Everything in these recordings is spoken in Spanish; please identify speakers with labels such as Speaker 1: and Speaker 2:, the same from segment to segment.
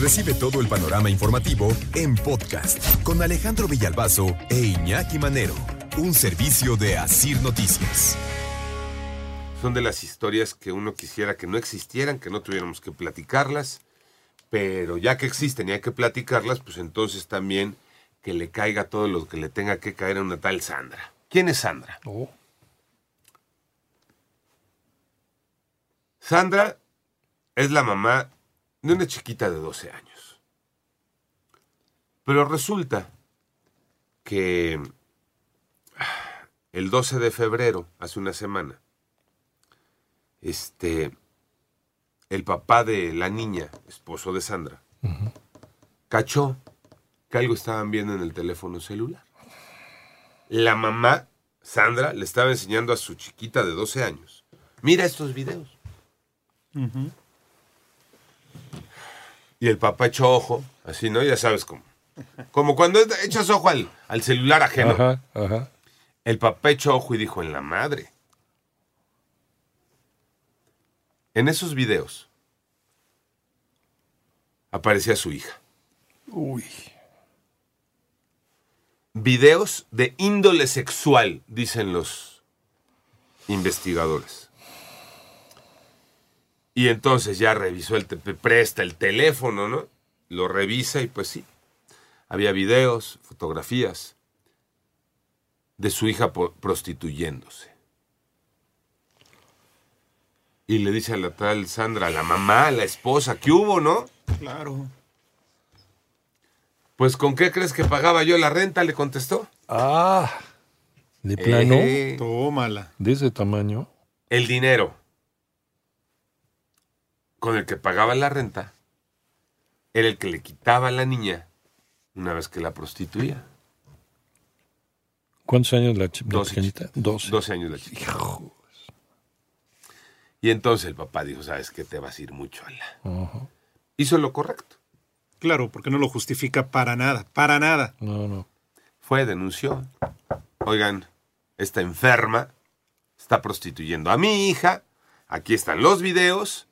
Speaker 1: Recibe todo el panorama informativo en podcast con Alejandro Villalbazo e Iñaki Manero, un servicio de Asir Noticias.
Speaker 2: Son de las historias que uno quisiera que no existieran, que no tuviéramos que platicarlas, pero ya que existen y hay que platicarlas, pues entonces también que le caiga todo lo que le tenga que caer a una tal Sandra. ¿Quién es Sandra? Sandra es la mamá de una chiquita de 12 años. Pero resulta que ah, el 12 de febrero, hace una semana, este, el papá de la niña, esposo de Sandra, cachó que algo estaban viendo en el teléfono celular. La mamá, Sandra, le estaba enseñando a su chiquita de 12 años. Mira estos videos. Y el papá echó ojo, así, ¿no? Ya sabes cómo. Como cuando echas ojo al, al celular ajeno.
Speaker 3: Ajá, ajá.
Speaker 2: El papá echó ojo y dijo, en la madre. En esos videos aparecía su hija.
Speaker 3: Uy.
Speaker 2: Videos de índole sexual, dicen los investigadores. Y entonces ya revisó el, presta el teléfono, ¿no? Lo revisa y pues sí. Había videos, fotografías de su hija prostituyéndose. Y le dice a la tal Sandra, a la mamá, a la esposa, ¿qué hubo, no?
Speaker 4: Claro.
Speaker 2: Pues ¿con qué crees que pagaba yo la renta? Le contestó.
Speaker 3: Ah. De plano.
Speaker 2: Eh,
Speaker 4: Tómala.
Speaker 3: De ese tamaño.
Speaker 2: el dinero con el que pagaba la renta era el que le quitaba a la niña una vez que la prostituía.
Speaker 3: ¿Cuántos años la, ch- la
Speaker 2: Doce.
Speaker 3: pequeñita? 12.
Speaker 2: 12 años la chica. Y entonces el papá dijo, ¿sabes qué? Te vas a ir mucho a la... Hizo lo correcto.
Speaker 4: Claro, porque no lo justifica para nada. Para nada.
Speaker 3: No, no.
Speaker 2: Fue, denunció. Oigan, esta enferma está prostituyendo a mi hija. Aquí están los videos.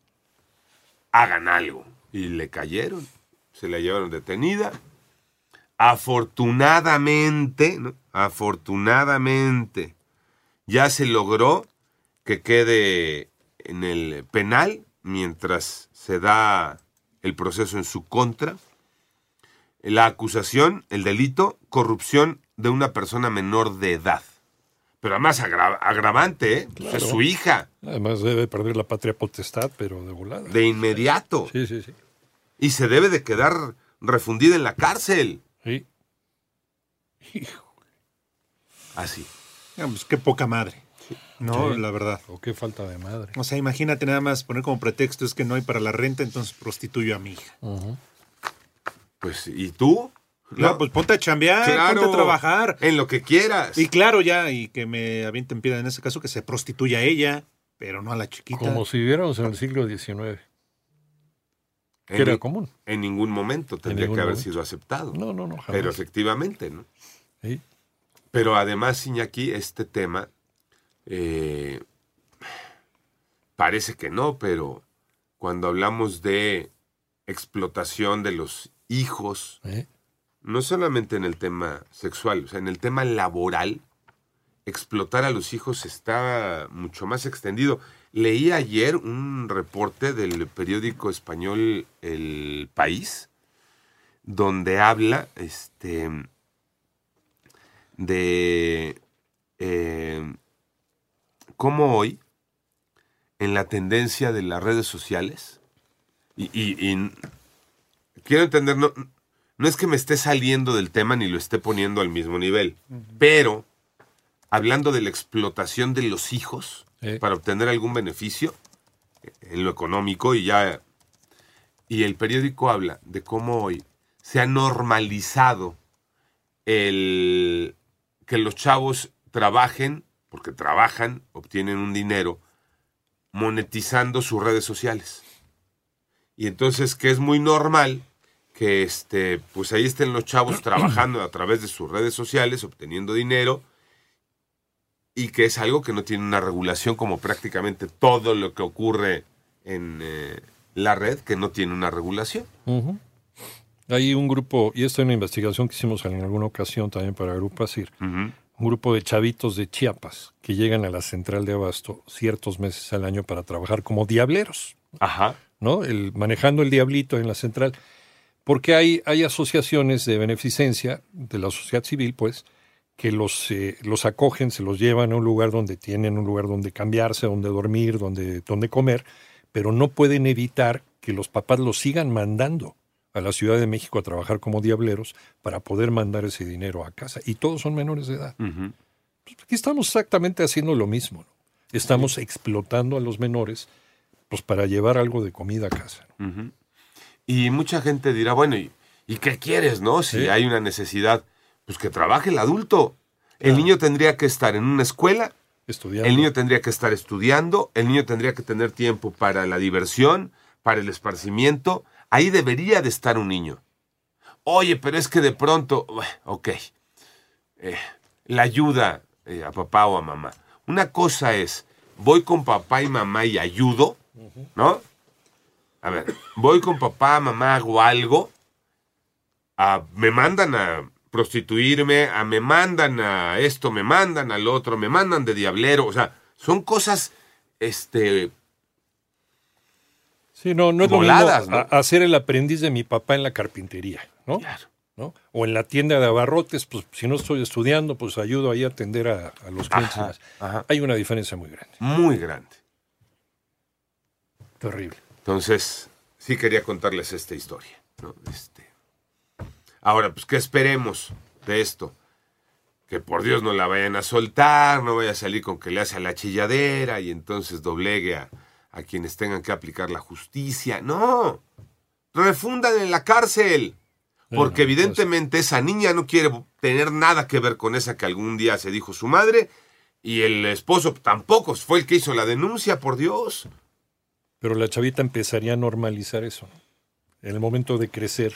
Speaker 2: Hagan algo. Y le cayeron. Se la llevaron detenida. Afortunadamente, afortunadamente, ya se logró que quede en el penal mientras se da el proceso en su contra la acusación, el delito, corrupción de una persona menor de edad. Pero además agra- agravante, ¿eh? Pues es su hija,
Speaker 3: Además debe perder la patria potestad, pero de volada.
Speaker 2: de inmediato.
Speaker 3: Sí, sí, sí.
Speaker 2: Y se debe de quedar refundida en la cárcel.
Speaker 3: Sí. Hijo,
Speaker 2: Así.
Speaker 4: Ah, pues qué poca madre. No,
Speaker 3: Sí.
Speaker 4: la verdad.
Speaker 3: o qué falta de madre.
Speaker 4: O sea, imagínate nada más poner como pretexto es que no hay para la renta, entonces prostituyo a mi hija.
Speaker 2: Pues, ¿y tú?
Speaker 4: No, pues ponte a chambear,
Speaker 2: Claro.
Speaker 4: ponte a trabajar.
Speaker 2: En lo que quieras.
Speaker 4: Y claro, ya, y que me avienten piedra en ese caso, que se prostituya a ella, pero no a la chiquita.
Speaker 3: Como si viviéramos en el siglo XIX.
Speaker 2: en,
Speaker 3: que era
Speaker 2: ni-
Speaker 3: común.
Speaker 2: en ningún momento tendría
Speaker 3: ningún
Speaker 2: que haber
Speaker 3: momento.
Speaker 2: sido aceptado.
Speaker 3: No, no, no. Jamás.
Speaker 2: Pero efectivamente, ¿no?
Speaker 3: Sí.
Speaker 2: Pero además, Iñaki, este tema eh, parece que no, pero cuando hablamos de explotación de los hijos,
Speaker 3: ¿Eh?
Speaker 2: No solamente en el tema sexual, o sea, en el tema laboral, explotar a los hijos está mucho más extendido. Leí ayer un reporte del periódico español El País, donde habla este, de eh, cómo hoy, en la tendencia de las redes sociales, y, y- quiero entender, no, no es que me esté saliendo del tema ni lo esté poniendo al mismo nivel, pero hablando de la explotación de los hijos
Speaker 3: Eh.
Speaker 2: para obtener algún beneficio en lo económico y ya Y el periódico habla de cómo hoy se ha normalizado el que los chavos trabajen, porque trabajan, obtienen un dinero, monetizando sus redes sociales. Y entonces que es muy normal que este, pues ahí estén los chavos trabajando a través de sus redes sociales, obteniendo dinero, y que es algo que no tiene una regulación como prácticamente todo lo que ocurre en eh, la red, que no tiene una regulación.
Speaker 3: Hay un grupo, y esto es una investigación que hicimos en alguna ocasión también para Grupo Asir, un grupo de chavitos de Chiapas que llegan a la central de abasto ciertos meses al año para trabajar como diableros.
Speaker 2: Ajá.
Speaker 3: ¿no? El, manejando el diablito en la central. Porque hay, hay asociaciones de beneficencia de la sociedad civil, pues, que los, eh, los acogen, se los llevan a un lugar donde tienen un lugar donde cambiarse, donde dormir, donde, donde comer, pero no pueden evitar que los papás los sigan mandando a la Ciudad de México a trabajar como diableros para poder mandar ese dinero a casa. Y todos son menores de edad.
Speaker 2: Ujú.
Speaker 3: Aquí estamos exactamente haciendo lo mismo. ¿no? Estamos explotando a los menores pues para llevar algo de comida a casa.
Speaker 2: Y mucha gente dirá, bueno, ¿y, y qué quieres, no? Si
Speaker 3: Sí.
Speaker 2: hay una necesidad, pues que trabaje el adulto. El niño tendría que estar en una escuela,
Speaker 3: Estudiando.
Speaker 2: el niño tendría que estar estudiando, el niño tendría que tener tiempo para la diversión, para el esparcimiento. Ahí debería de estar un niño. Oye, pero es que de pronto, ok, eh, la ayuda eh, a papá o a mamá. Una cosa es, voy con papá y mamá y ayudo, ¿no? A ver, voy con papá, mamá, hago algo, a- me mandan a prostituirme, a me mandan a esto, me mandan al otro, me mandan de diablero, o sea, son cosas, este,
Speaker 3: Sí, no, no es
Speaker 2: Voladas,
Speaker 3: lo mismo
Speaker 2: ¿no?
Speaker 3: a- hacer el aprendiz de mi papá en la carpintería, ¿no?
Speaker 2: Claro.
Speaker 3: ¿no? O en la tienda de abarrotes, pues si no estoy estudiando, pues ayudo ahí a atender a, a los clientes.
Speaker 2: ajá.
Speaker 3: Hay una diferencia muy grande,
Speaker 2: muy grande.
Speaker 3: terrible.
Speaker 2: Entonces, sí quería contarles esta historia. ¿no? Este, ahora, pues, ¿qué esperemos de esto? Que por Dios no la vayan a soltar, no vaya a salir con que le hace a la chilladera y entonces doblegue a, a quienes tengan que aplicar la justicia. No, refundan en la cárcel. Porque
Speaker 3: Bueno, pues-
Speaker 2: evidentemente esa niña no quiere tener nada que ver con esa que algún día se dijo su madre y el esposo tampoco fue el que hizo la denuncia, por Dios.
Speaker 3: Pero la chavita empezaría a normalizar eso, ¿no? En el momento de crecer.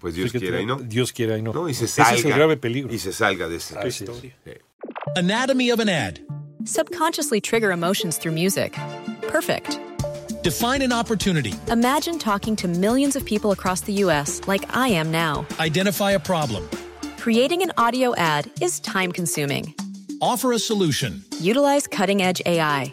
Speaker 2: Pues Dios quiera y no.
Speaker 3: Dios quiera y no.
Speaker 2: No, y se
Speaker 3: Ese es el grave peligro.
Speaker 2: Y se salga de ese.
Speaker 3: Ah, Así es.
Speaker 5: Anatomy of an ad.
Speaker 6: Subconsciously trigger emotions through music. Perfect.
Speaker 5: Define an opportunity.
Speaker 6: Imagine talking to millions of people across the U.S. like I am now.
Speaker 5: Identify a problem.
Speaker 6: Creating an audio ad is time consuming.
Speaker 5: Offer a solution.
Speaker 6: Utilize cutting edge AI.